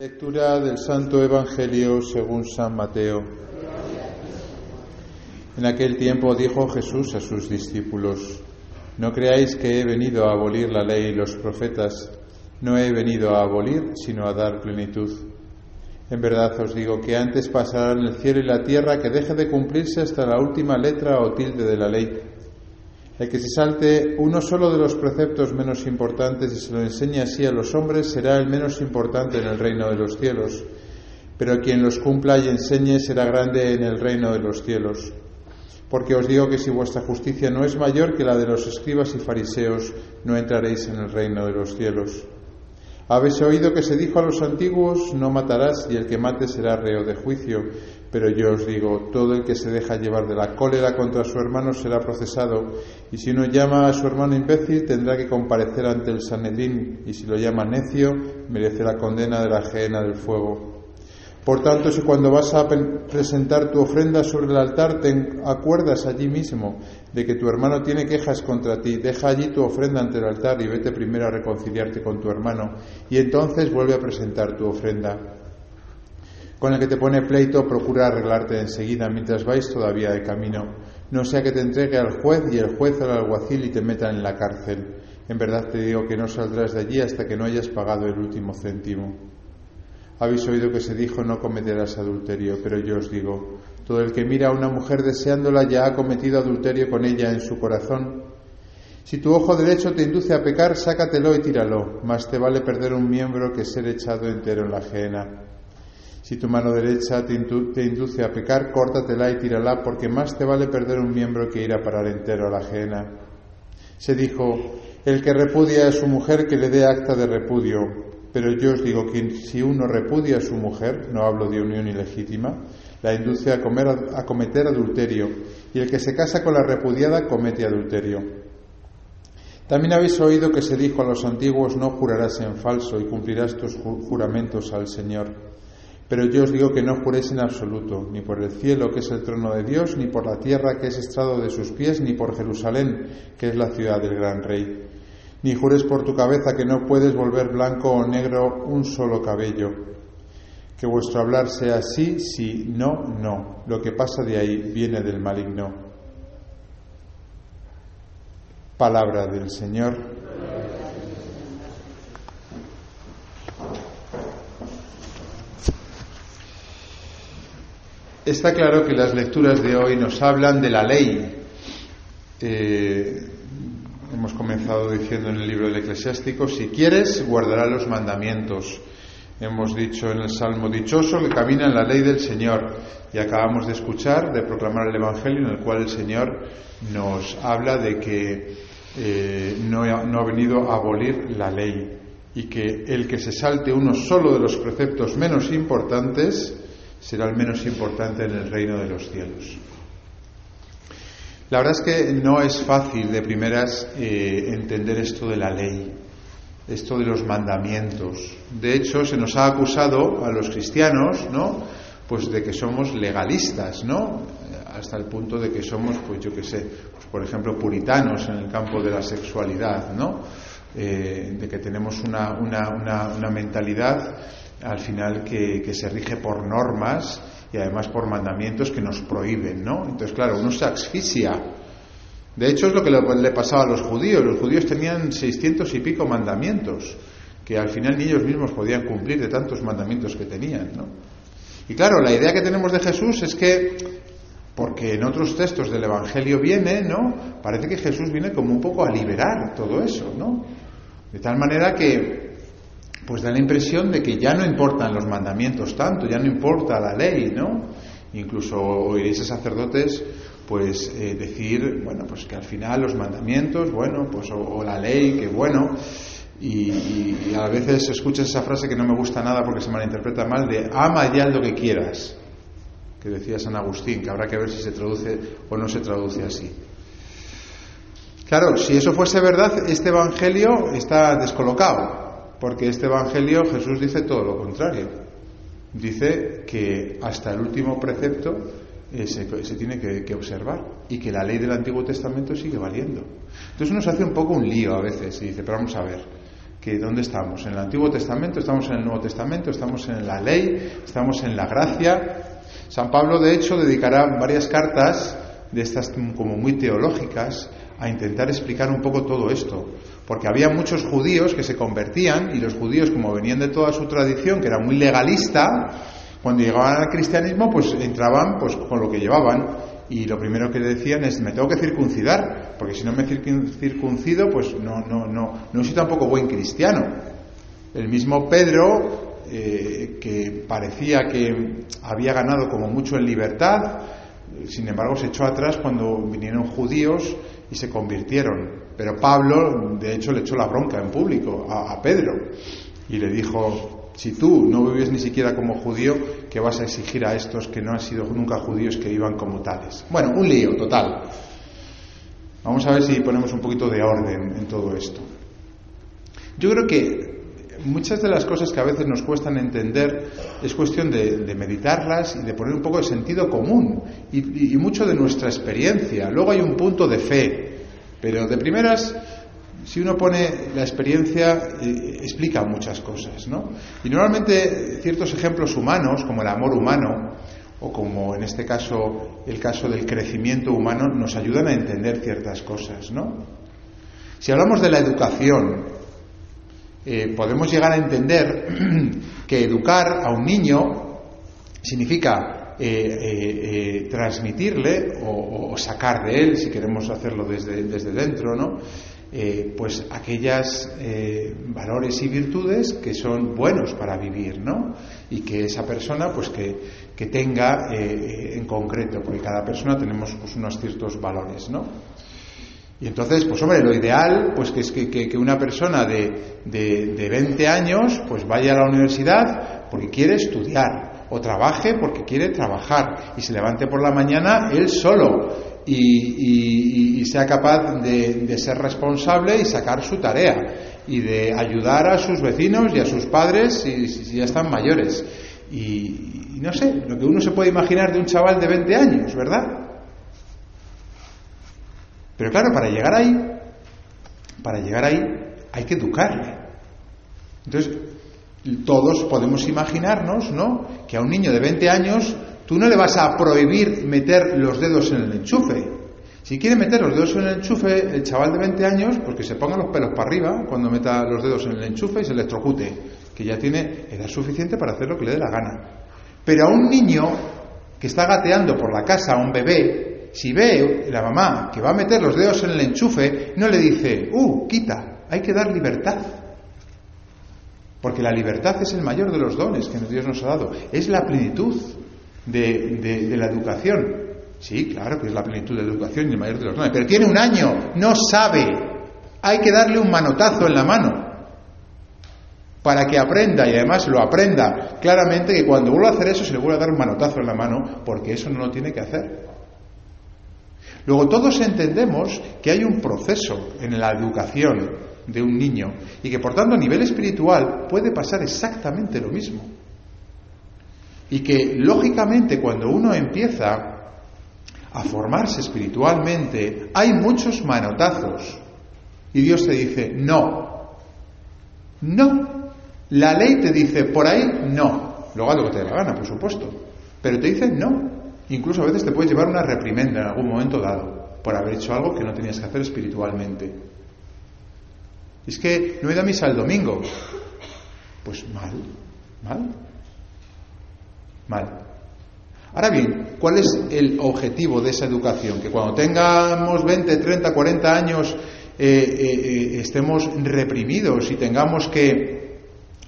Lectura del Santo Evangelio según San Mateo. En aquel tiempo dijo Jesús a sus discípulos, No creáis que he venido a abolir la ley y los profetas, no he venido a abolir, sino a dar plenitud. En verdad os digo que antes pasarán el cielo y la tierra que deje de cumplirse hasta la última letra o tilde de la ley el que se salte uno solo de los preceptos menos importantes y se lo enseñe así a los hombres será el menos importante en el reino de los cielos, pero quien los cumpla y enseñe será grande en el reino de los cielos. Porque os digo que si vuestra justicia no es mayor que la de los escribas y fariseos, no entraréis en el reino de los cielos. Habéis oído que se dijo a los antiguos, no matarás y el que mate será reo de juicio. Pero yo os digo, todo el que se deja llevar de la cólera contra su hermano será procesado, y si uno llama a su hermano imbécil tendrá que comparecer ante el Sanedrín, y si lo llama necio, merece la condena de la ajena del fuego. Por tanto, si cuando vas a presentar tu ofrenda sobre el altar te acuerdas allí mismo de que tu hermano tiene quejas contra ti, deja allí tu ofrenda ante el altar y vete primero a reconciliarte con tu hermano y entonces vuelve a presentar tu ofrenda. Con el que te pone pleito, procura arreglarte enseguida mientras vais todavía de camino, no sea que te entregue al juez y el juez al alguacil y te metan en la cárcel. En verdad te digo que no saldrás de allí hasta que no hayas pagado el último céntimo. Habéis oído que se dijo no cometerás adulterio, pero yo os digo, todo el que mira a una mujer deseándola ya ha cometido adulterio con ella en su corazón. Si tu ojo derecho te induce a pecar, sácatelo y tíralo, más te vale perder un miembro que ser echado entero en la ajena. Si tu mano derecha te, induce a pecar, córtatela y tírala, porque más te vale perder un miembro que ir a parar entero a la ajena. Se dijo, el que repudia a su mujer que le dé acta de repudio, pero yo os digo que si uno repudia a su mujer, no hablo de unión ilegítima, la induce a, comer, a cometer adulterio, y el que se casa con la repudiada comete adulterio. También habéis oído que se dijo a los antiguos, no jurarás en falso y cumplirás tus juramentos al Señor. Pero yo os digo que no juréis en absoluto, ni por el cielo, que es el trono de Dios, ni por la tierra, que es estrado de sus pies, ni por Jerusalén, que es la ciudad del gran rey ni jures por tu cabeza que no puedes volver blanco o negro un solo cabello. Que vuestro hablar sea sí, sí, no, no. Lo que pasa de ahí viene del maligno. Palabra del Señor. Está claro que las lecturas de hoy nos hablan de la ley. Eh, hemos comenzado diciendo en el libro del eclesiástico, si quieres, guardará los mandamientos. Hemos dicho en el Salmo dichoso que camina en la ley del Señor y acabamos de escuchar, de proclamar el Evangelio en el cual el Señor nos habla de que eh, no, no ha venido a abolir la ley y que el que se salte uno solo de los preceptos menos importantes será el menos importante en el reino de los cielos. La verdad es que no es fácil de primeras eh, entender esto de la ley, esto de los mandamientos. De hecho, se nos ha acusado a los cristianos, ¿no? Pues de que somos legalistas, ¿no? Hasta el punto de que somos, pues yo qué sé, pues por ejemplo, puritanos en el campo de la sexualidad, ¿no? Eh, de que tenemos una, una, mentalidad al final que, que se rige por normas y además por mandamientos que nos prohíben, ¿no? Entonces, claro, uno se asfixia. De hecho, es lo que le pasaba a los judíos. Los judíos tenían seiscientos y pico mandamientos que al final ni ellos mismos podían cumplir de tantos mandamientos que tenían, ¿no? Y claro, la idea que tenemos de Jesús es que, porque en otros textos del Evangelio viene, ¿no? Parece que Jesús viene como un poco a liberar todo eso, ¿no? De tal manera que pues da la impresión de que ya no importan los mandamientos tanto, ya no importa la ley, ¿no? Incluso oiréis a sacerdotes pues eh, decir, bueno, pues que al final los mandamientos, bueno, pues o, la ley, que bueno, y, a veces escuchas esa frase que no me gusta nada porque se malinterpreta mal, de ama ya lo que quieras, que decía San Agustín, que habrá que ver si se traduce o no se traduce así. Claro, si eso fuese verdad, este Evangelio está descolocado, porque este Evangelio Jesús dice todo lo contrario. Dice que hasta el último precepto eh, se, tiene que, observar y que la ley del Antiguo Testamento sigue valiendo. Entonces uno se hace un poco un lío a veces y dice, pero vamos a ver, que ¿dónde estamos? ¿En el Antiguo Testamento? ¿Estamos en el Nuevo Testamento? ¿Estamos en la ley? ¿Estamos en la gracia? San Pablo, de hecho, dedicará varias cartas de estas como muy teológicas a intentar explicar un poco todo esto. Porque había muchos judíos que se convertían y los judíos, como venían de toda su tradición, que era muy legalista, cuando llegaban al cristianismo, pues entraban pues con lo que llevaban y lo primero que le decían es me tengo que circuncidar, porque si no me circuncido, pues no, no, no, no soy tampoco buen cristiano. El mismo Pedro, eh, que parecía que había ganado como mucho en libertad, sin embargo se echó atrás cuando vinieron judíos y se convirtieron. Pero Pablo, de hecho, le echó la bronca en público a, Pedro y le dijo, si tú no vives ni siquiera como judío, ¿qué vas a exigir a estos que no han sido nunca judíos que iban como tales? Bueno, un lío total. Vamos a ver si ponemos un poquito de orden en todo esto. Yo creo que muchas de las cosas que a veces nos cuestan entender es cuestión de, meditarlas y de poner un poco de sentido común y, mucho de nuestra experiencia. Luego hay un punto de fe, pero de primeras si uno pone la experiencia, eh, explica muchas cosas, ¿no? Y normalmente ciertos ejemplos humanos, como el amor humano, o como en este caso el caso del crecimiento humano, nos ayudan a entender ciertas cosas, ¿no? Si hablamos de la educación, eh, podemos llegar a entender que educar a un niño significa eh, transmitirle o, sacar de él, si queremos hacerlo desde, desde dentro, ¿no? Eh, pues aquellas eh, valores y virtudes que son buenos para vivir, ¿no? Y que esa persona, pues que, tenga eh, en concreto, porque cada persona tenemos pues, unos ciertos valores, ¿no? Y entonces, pues hombre, lo ideal, pues que es que, una persona de, de, de 20 años, pues vaya a la universidad porque quiere estudiar, o trabaje porque quiere trabajar, y se levante por la mañana él solo, y, sea capaz de, ser responsable y sacar su tarea y de ayudar a sus vecinos y a sus padres si, ya están mayores. Y, no sé, lo que uno se puede imaginar de un chaval de 20 años, ¿verdad? Pero claro, para llegar ahí, para llegar ahí hay que educarle. Entonces, todos podemos imaginarnos, ¿no? Que a un niño de 20 años Tú no le vas a prohibir meter los dedos en el enchufe. Si quiere meter los dedos en el enchufe, el chaval de 20 años, pues que se ponga los pelos para arriba cuando meta los dedos en el enchufe y se electrocute, que ya tiene edad suficiente para hacer lo que le dé la gana. Pero a un niño que está gateando por la casa, a un bebé, si ve la mamá que va a meter los dedos en el enchufe, no le dice, uh, quita, hay que dar libertad. Porque la libertad es el mayor de los dones que Dios nos ha dado, es la plenitud de, la educación. Sí, claro que es la plenitud de la educación y el mayor de los dones. Pero tiene un año, no sabe. Hay que darle un manotazo en la mano para que aprenda y además lo aprenda claramente que cuando vuelva a hacer eso se le vuelve a dar un manotazo en la mano porque eso no lo tiene que hacer. Luego todos entendemos que hay un proceso en la educación de un niño y que por tanto a nivel espiritual puede pasar exactamente lo mismo. Y que, lógicamente, cuando uno empieza a formarse espiritualmente, hay muchos manotazos. Y Dios te dice, no, no. La ley te dice, por ahí, no. Luego haz lo que te dé la gana, por supuesto. Pero te dice, no. Incluso a veces te puedes llevar una reprimenda en algún momento dado por haber hecho algo que no tenías que hacer espiritualmente. Es que no he ido a misa el domingo. Pues mal, mal mal. Ahora bien, ¿cuál es el objetivo de esa educación? Que cuando tengamos 20, 30, 40 años eh, eh, eh, estemos reprimidos y tengamos que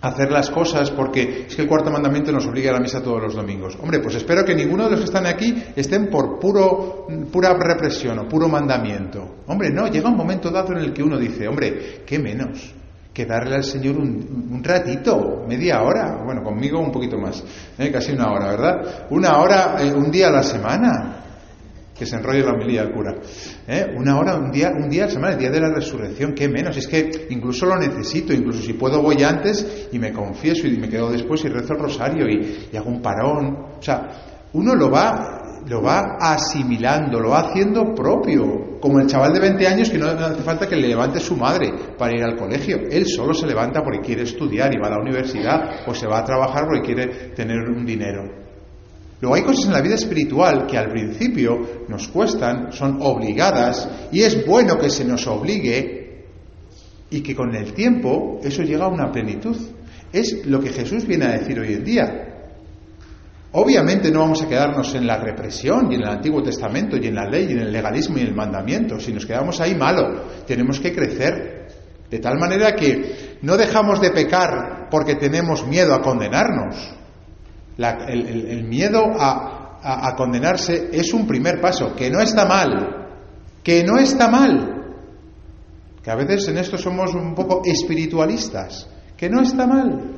hacer las cosas porque es que el cuarto mandamiento nos obliga a la misa todos los domingos. Hombre, pues espero que ninguno de los que están aquí estén por puro, pura represión o puro mandamiento. Hombre, no, llega un momento dado en el que uno dice, hombre, ¿qué menos? que darle al Señor un, ratito, media hora, bueno, conmigo un poquito más, ¿eh? casi una hora, ¿verdad? Una hora, eh, un día a la semana, que se enrolle la homilía del cura. ¿eh? Una hora, un día, un día la semana, el día de la resurrección, qué menos. Es que incluso lo necesito, incluso si puedo voy antes y me confieso y me quedo después y rezo el rosario y, y hago un parón. O sea, uno lo va lo va asimilando, lo va haciendo propio, como el chaval de 20 años que no hace falta que le levante su madre para ir al colegio, él solo se levanta porque quiere estudiar y va a la universidad o se va a trabajar porque quiere tener un dinero. Luego hay cosas en la vida espiritual que al principio nos cuestan, son obligadas y es bueno que se nos obligue y que con el tiempo eso llega a una plenitud. Es lo que Jesús viene a decir hoy en día. Obviamente no vamos a quedarnos en la represión y en el Antiguo Testamento y en la ley y en el legalismo y en el mandamiento. Si nos quedamos ahí, malo. Tenemos que crecer. De tal manera que no dejamos de pecar porque tenemos miedo a condenarnos. El, miedo a condenarse es un primer paso, que no está mal. Que no está mal. Que a veces en esto somos un poco espiritualistas. Que no está mal.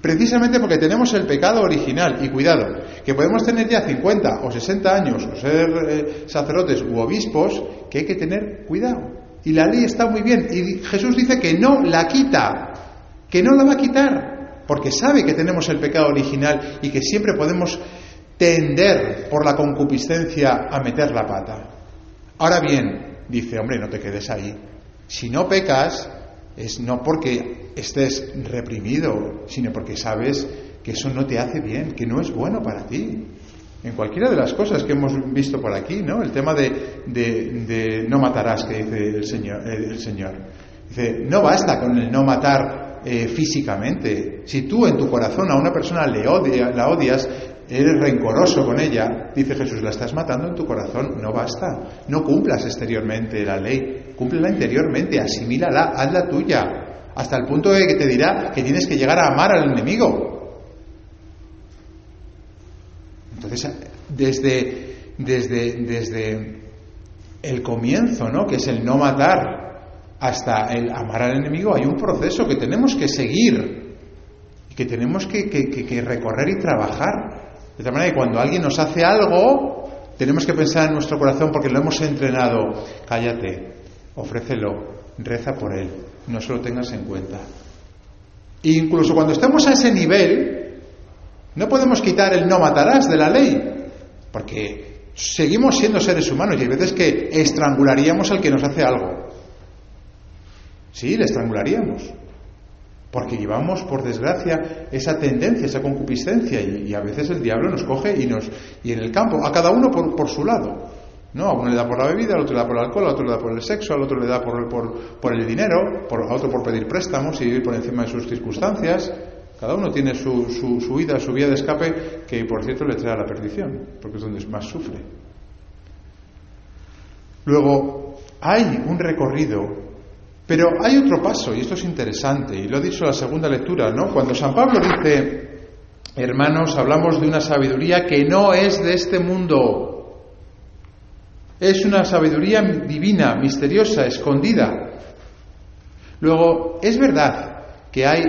Precisamente porque tenemos el pecado original. Y cuidado, que podemos tener ya 50 o 60 años o ser eh, sacerdotes u obispos, que hay que tener cuidado. Y la ley está muy bien. Y Jesús dice que no la quita, que no la va a quitar, porque sabe que tenemos el pecado original y que siempre podemos tender por la concupiscencia a meter la pata. Ahora bien, dice, hombre, no te quedes ahí. Si no pecas, es no porque estés reprimido, sino porque sabes que eso no te hace bien, que no es bueno para ti. En cualquiera de las cosas que hemos visto por aquí, ¿no? El tema de, no matarás, que dice el Señor. El Señor. Dice, no basta con el no matar eh, físicamente. Si tú en tu corazón a una persona le odia, la odias, eres rencoroso con ella, dice Jesús, la estás matando en tu corazón, no basta. No cumplas exteriormente la ley, cúmplela interiormente, asimílala, hazla tuya, hasta el punto de que te dirá que tienes que llegar a amar al enemigo. Entonces, desde, desde, desde el comienzo, ¿no? que es el no matar, hasta el amar al enemigo, hay un proceso que tenemos que seguir y que tenemos que, recorrer y trabajar. De tal manera que cuando alguien nos hace algo, tenemos que pensar en nuestro corazón porque lo hemos entrenado. Cállate, ofrécelo, reza por él, no se lo tengas en cuenta. Incluso cuando estemos a ese nivel, no podemos quitar el no matarás de la ley, porque seguimos siendo seres humanos y hay veces que estrangularíamos al que nos hace algo. Sí, le estrangularíamos. Porque llevamos, por desgracia, esa tendencia, esa concupiscencia, y, a veces el diablo nos coge y nos. y en el campo, a cada uno por, por, su lado. ¿No? A uno le da por la bebida, al otro le da por el alcohol, al otro le da por el sexo, al otro le da por, por, por el dinero, por, a otro por pedir préstamos y vivir por encima de sus circunstancias. Cada uno tiene su, su, su vida, su vía de escape, que por cierto le trae a la perdición, porque es donde más sufre. Luego, hay un recorrido pero hay otro paso, y esto es interesante, y lo ha dicho la segunda lectura, ¿no? Cuando San Pablo dice, hermanos, hablamos de una sabiduría que no es de este mundo, es una sabiduría divina, misteriosa, escondida. Luego, es verdad que hay,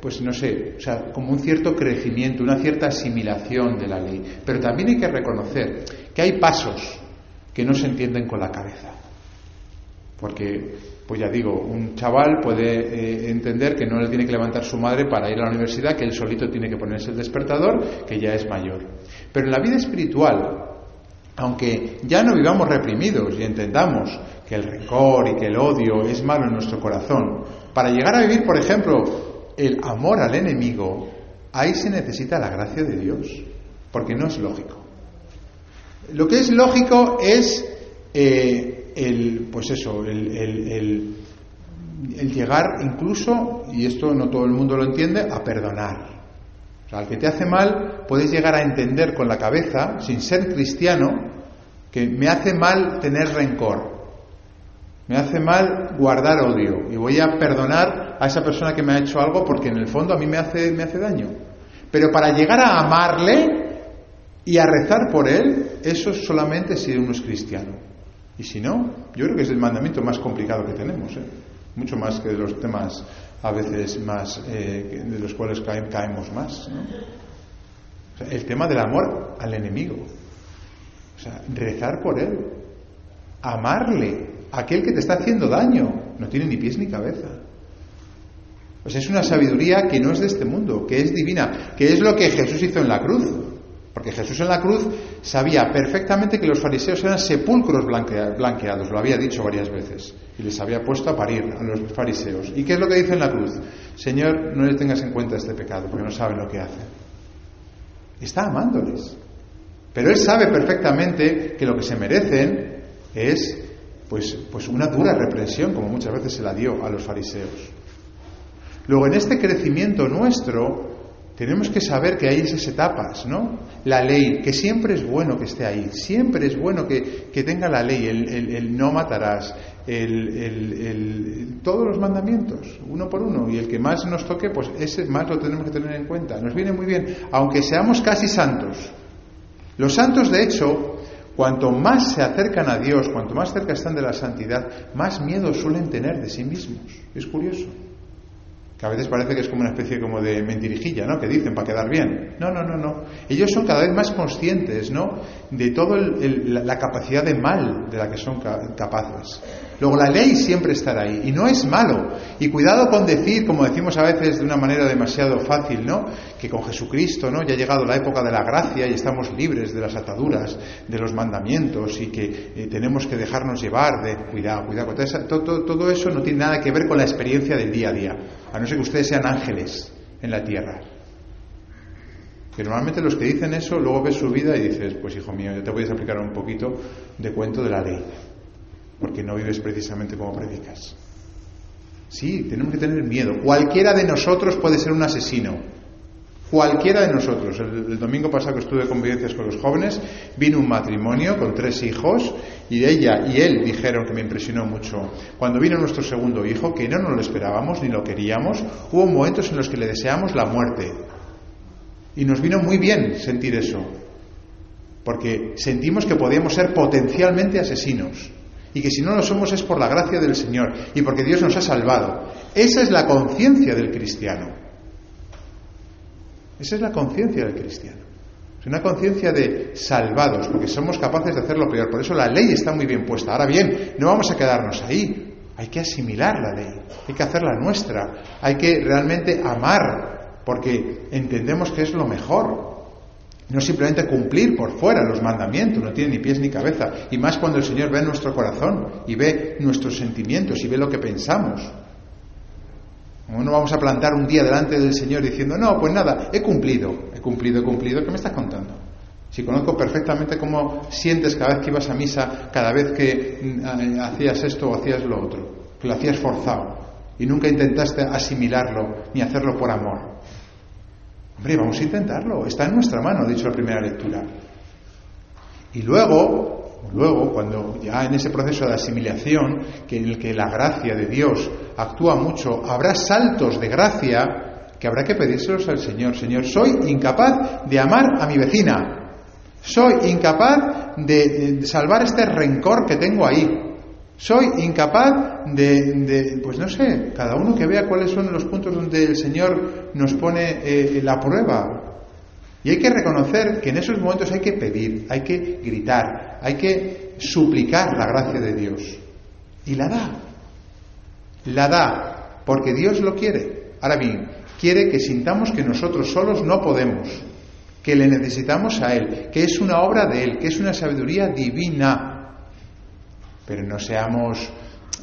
pues no sé, o sea, como un cierto crecimiento, una cierta asimilación de la ley, pero también hay que reconocer que hay pasos que no se entienden con la cabeza. Porque pues ya digo, un chaval puede eh, entender que no le tiene que levantar su madre para ir a la universidad, que él solito tiene que ponerse el despertador, que ya es mayor. Pero en la vida espiritual, aunque ya no vivamos reprimidos y entendamos que el rencor y que el odio es malo en nuestro corazón, para llegar a vivir, por ejemplo, el amor al enemigo, ahí se necesita la gracia de Dios, porque no es lógico. Lo que es lógico es eh, el, pues eso, el, el, el, llegar incluso, y esto no todo el mundo lo entiende, a perdonar. O sea, al que te hace mal, puedes llegar a entender con la cabeza, sin ser cristiano, que me hace mal tener rencor, me hace mal guardar odio, y voy a perdonar a esa persona que me ha hecho algo porque en el fondo a mí me hace, me hace daño. Pero para llegar a amarle y a rezar por él, eso solamente si uno es cristiano. Y si no, yo creo que es el mandamiento más complicado que tenemos, ¿eh? mucho más que de los temas a veces más eh, de los cuales caemos más. el tema del amor al enemigo, o sea, rezar por él, amarle, aquel que te está haciendo daño, no tiene ni pies ni cabeza. Pues es una sabiduría que no es de este mundo, que es divina, que es lo que Jesús hizo en la cruz. Porque Jesús en la cruz sabía perfectamente que los fariseos eran sepulcros blanqueados, lo había dicho varias veces, y les había puesto a parir a los fariseos. ¿Y qué es lo que dice en la cruz? Señor, no les tengas en cuenta este pecado, porque no saben lo que hacen. Está amándoles. Pero él sabe perfectamente que lo que se merecen es pues, pues una dura represión, como muchas veces se la dio a los fariseos. Luego, en este crecimiento nuestro, tenemos que saber que hay esas etapas, ¿no? La ley, que siempre es bueno que esté ahí, siempre es bueno que, tenga la ley, el, no matarás, el, todos los mandamientos, uno por uno, y el que más nos toque, pues ese más lo tenemos que tener en cuenta. Nos viene muy bien, aunque seamos casi santos. Los santos, de hecho, cuanto más se acercan a Dios, cuanto más cerca están de la santidad, más miedo suelen tener de sí mismos. Es curioso que a veces parece que es como una especie como de mentirijilla, ¿no? Que dicen para quedar bien. No, no, no, no. Ellos son cada vez más conscientes, ¿no? De toda la capacidad de mal de la que son capaces. Luego la ley siempre estará ahí y no es malo. Y cuidado con decir, como decimos a veces de una manera demasiado fácil, ¿no? Que con Jesucristo, ¿no? Ya ha llegado la época de la gracia y estamos libres de las ataduras, de los mandamientos y que eh, tenemos que dejarnos llevar de cuidado, cuidado. Todo, todo, eso no tiene nada que ver con la experiencia del día a día, a no ser que ustedes sean ángeles en la tierra. Que normalmente los que dicen eso luego ves su vida y dices, pues hijo mío, ya te voy a explicar un poquito de cuento de la ley porque no vives precisamente como predicas. Sí, tenemos que tener miedo. Cualquiera de nosotros puede ser un asesino. Cualquiera de nosotros. El, domingo pasado que estuve convivencias con los jóvenes, vino un matrimonio con tres hijos y ella y él dijeron que me impresionó mucho. Cuando vino nuestro segundo hijo, que no nos lo esperábamos ni lo queríamos, hubo momentos en los que le deseamos la muerte. Y nos vino muy bien sentir eso. Porque sentimos que podíamos ser potencialmente asesinos y que si no lo somos es por la gracia del Señor y porque Dios nos ha salvado. Esa es la conciencia del cristiano. Esa es la conciencia del cristiano. Es una conciencia de salvados, porque somos capaces de hacer lo peor. Por eso la ley está muy bien puesta. Ahora bien, no vamos a quedarnos ahí. Hay que asimilar la ley, hay que hacerla nuestra, hay que realmente amar, porque entendemos que es lo mejor. No simplemente cumplir por fuera los mandamientos, no tiene ni pies ni cabeza. Y más cuando el Señor ve nuestro corazón y ve nuestros sentimientos y ve lo que pensamos. No vamos a plantar un día delante del Señor diciendo, no, pues nada, he cumplido, he cumplido, he cumplido. ¿Qué me estás contando? Si conozco perfectamente cómo sientes cada vez que ibas a misa, cada vez que mm, hacías esto o hacías lo otro, que lo hacías forzado y nunca intentaste asimilarlo ni hacerlo por amor. Hombre, vamos a intentarlo, está en nuestra mano, ha dicho la primera lectura. Y luego, luego, cuando ya en ese proceso de asimilación, que en el que la gracia de Dios actúa mucho, habrá saltos de gracia que habrá que pedírselos al Señor. Señor, soy incapaz de amar a mi vecina. Soy incapaz de salvar este rencor que tengo ahí. Soy incapaz de, pues no sé, cada uno que vea cuáles son los puntos donde el Señor nos pone eh, la prueba. Y hay que reconocer que en esos momentos hay que pedir, hay que gritar, hay que suplicar la gracia de Dios. Y la da. La da, porque Dios lo quiere. Ahora bien, quiere que sintamos que nosotros solos no podemos, que le necesitamos a Él, que es una obra de Él, que es una sabiduría divina pero no seamos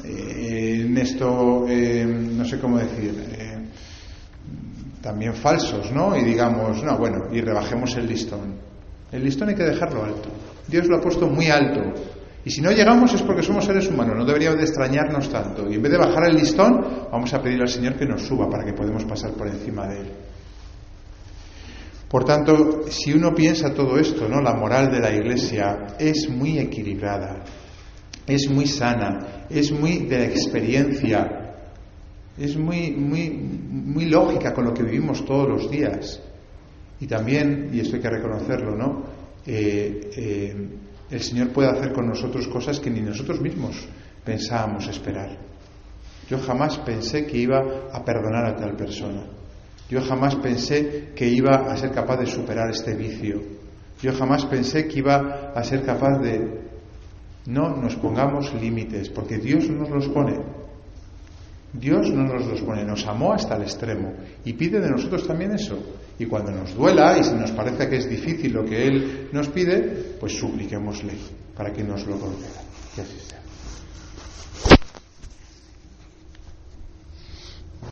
eh, en esto, eh, no sé cómo decir, eh, también falsos, ¿no? Y digamos, no, bueno, y rebajemos el listón. El listón hay que dejarlo alto. Dios lo ha puesto muy alto. Y si no llegamos es porque somos seres humanos, no deberíamos de extrañarnos tanto. Y en vez de bajar el listón, vamos a pedir al Señor que nos suba para que podamos pasar por encima de él. Por tanto, si uno piensa todo esto, ¿no? La moral de la Iglesia es muy equilibrada es muy sana, es muy de la experiencia, es muy, muy, muy lógica con lo que vivimos todos los días. Y también, y esto hay que reconocerlo, ¿no? Eh, eh, el Señor puede hacer con nosotros cosas que ni nosotros mismos pensábamos esperar. Yo jamás pensé que iba a perdonar a tal persona. Yo jamás pensé que iba a ser capaz de superar este vicio. Yo jamás pensé que iba a ser capaz de, no nos pongamos límites, porque Dios nos los pone. Dios no nos los pone, nos amó hasta el extremo y pide de nosotros también eso. Y cuando nos duela y si nos parece que es difícil lo que Él nos pide, pues supliquémosle para que nos lo conceda.